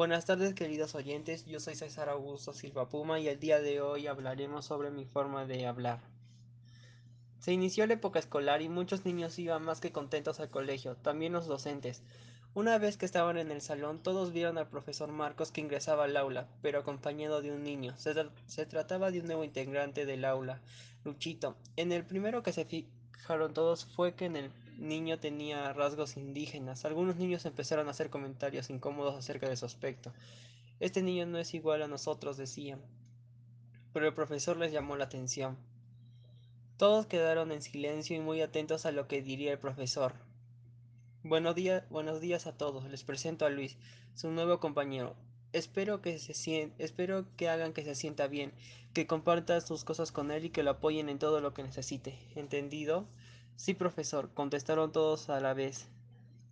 Buenas tardes queridos oyentes, yo soy César Augusto Silva Puma y el día de hoy hablaremos sobre mi forma de hablar. Se inició la época escolar y muchos niños iban más que contentos al colegio, también los docentes. Una vez que estaban en el salón, todos vieron al profesor Marcos que ingresaba al aula, pero acompañado de un niño. Se, se trataba de un nuevo integrante del aula, Luchito. En el primero que se todos fue que en el niño tenía rasgos indígenas. Algunos niños empezaron a hacer comentarios incómodos acerca de su aspecto. Este niño no es igual a nosotros, decían. Pero el profesor les llamó la atención. Todos quedaron en silencio y muy atentos a lo que diría el profesor. Buenos días, buenos días a todos. Les presento a Luis, su nuevo compañero. Espero que se espero que hagan que se sienta bien, que compartan sus cosas con él y que lo apoyen en todo lo que necesite. ¿Entendido? Sí, profesor, contestaron todos a la vez.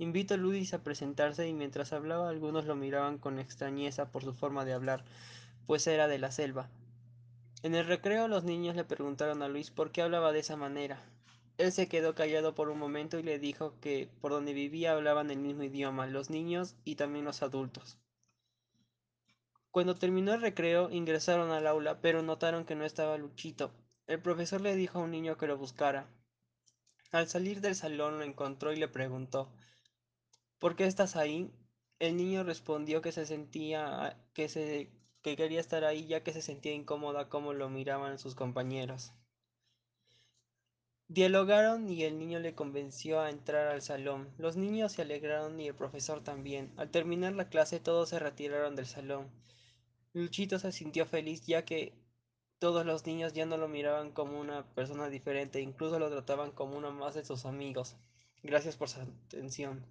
Invito a Luis a presentarse y mientras hablaba algunos lo miraban con extrañeza por su forma de hablar, pues era de la selva. En el recreo los niños le preguntaron a Luis por qué hablaba de esa manera. Él se quedó callado por un momento y le dijo que por donde vivía hablaban el mismo idioma, los niños y también los adultos. Cuando terminó el recreo, ingresaron al aula, pero notaron que no estaba Luchito. El profesor le dijo a un niño que lo buscara. Al salir del salón lo encontró y le preguntó ¿Por qué estás ahí? El niño respondió que se sentía que se que quería estar ahí ya que se sentía incómoda como lo miraban sus compañeros. Dialogaron y el niño le convenció a entrar al salón. Los niños se alegraron y el profesor también. Al terminar la clase todos se retiraron del salón. Luchito se sintió feliz ya que todos los niños ya no lo miraban como una persona diferente, incluso lo trataban como uno más de sus amigos. Gracias por su atención.